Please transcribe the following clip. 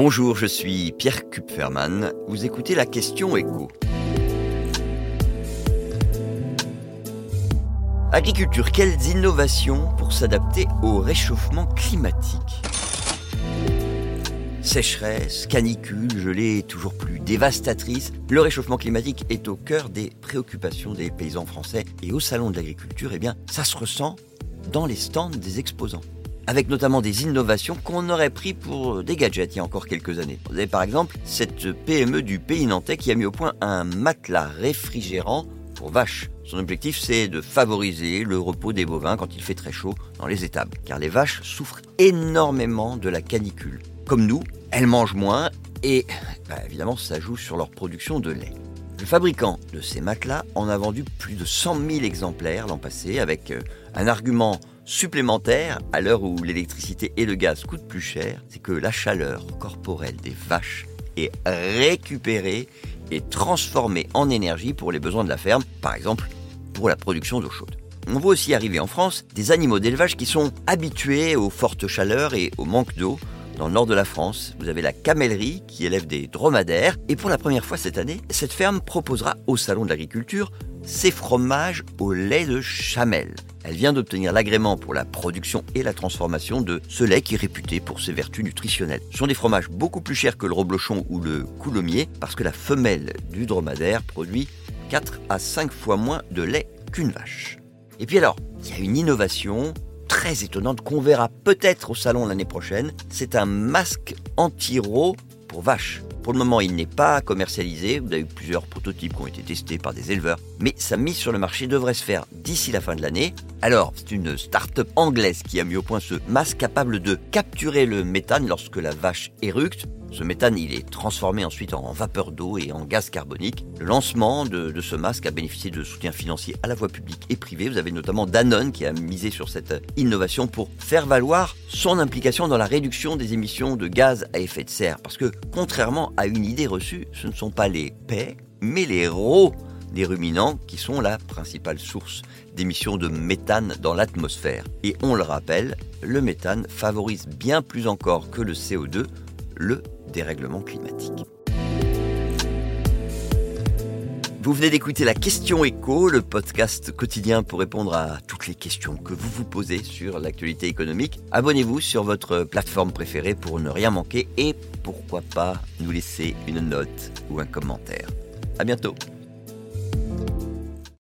Bonjour, je suis Pierre Kupferman. Vous écoutez la question écho. Agriculture, quelles innovations pour s'adapter au réchauffement climatique? Sécheresse, canicule, gelée toujours plus dévastatrice, le réchauffement climatique est au cœur des préoccupations des paysans français et au salon de l'agriculture, eh bien, ça se ressent dans les stands des exposants avec notamment des innovations qu'on aurait pris pour des gadgets il y a encore quelques années. Vous avez par exemple cette PME du pays nantais qui a mis au point un matelas réfrigérant pour vaches. Son objectif, c'est de favoriser le repos des bovins quand il fait très chaud dans les étables, car les vaches souffrent énormément de la canicule. Comme nous, elles mangent moins et bah, évidemment ça joue sur leur production de lait. Le fabricant de ces matelas en a vendu plus de 100 000 exemplaires l'an passé avec euh, un argument supplémentaire à l'heure où l'électricité et le gaz coûtent plus cher, c'est que la chaleur corporelle des vaches est récupérée et transformée en énergie pour les besoins de la ferme, par exemple pour la production d'eau chaude. On voit aussi arriver en France des animaux d'élevage qui sont habitués aux fortes chaleurs et au manque d'eau. Dans le nord de la France, vous avez la camellerie qui élève des dromadaires. Et pour la première fois cette année, cette ferme proposera au Salon de l'Agriculture ses fromages au lait de chamel. Elle vient d'obtenir l'agrément pour la production et la transformation de ce lait qui est réputé pour ses vertus nutritionnelles. Ce sont des fromages beaucoup plus chers que le reblochon ou le coulommiers parce que la femelle du dromadaire produit 4 à 5 fois moins de lait qu'une vache. Et puis alors, il y a une innovation très étonnante qu'on verra peut-être au salon l'année prochaine. C'est un masque anti-ro pour vaches. Pour le moment, il n'est pas commercialisé. Vous avez eu plusieurs prototypes qui ont été testés par des éleveurs. Mais sa mise sur le marché devrait se faire d'ici la fin de l'année. Alors, c'est une start-up anglaise qui a mis au point ce masque capable de capturer le méthane lorsque la vache éructe. Ce méthane, il est transformé ensuite en vapeur d'eau et en gaz carbonique. Le lancement de, ce masque a bénéficié de soutien financier à la fois public et privé. Vous avez notamment Danone qui a misé sur cette innovation pour faire valoir son implication dans la réduction des émissions de gaz à effet de serre. Parce que, contrairement à une idée reçue, ce ne sont pas les paix, mais les rots des ruminants qui sont la principale source d'émissions de méthane dans l'atmosphère. Et on le rappelle, le méthane favorise bien plus encore que le CO2 le dérèglement climatique. Vous venez d'écouter la question écho, le podcast quotidien pour répondre à toutes les questions que vous vous posez sur l'actualité économique. Abonnez-vous sur votre plateforme préférée pour ne rien manquer et pourquoi pas nous laisser une note ou un commentaire. À bientôt.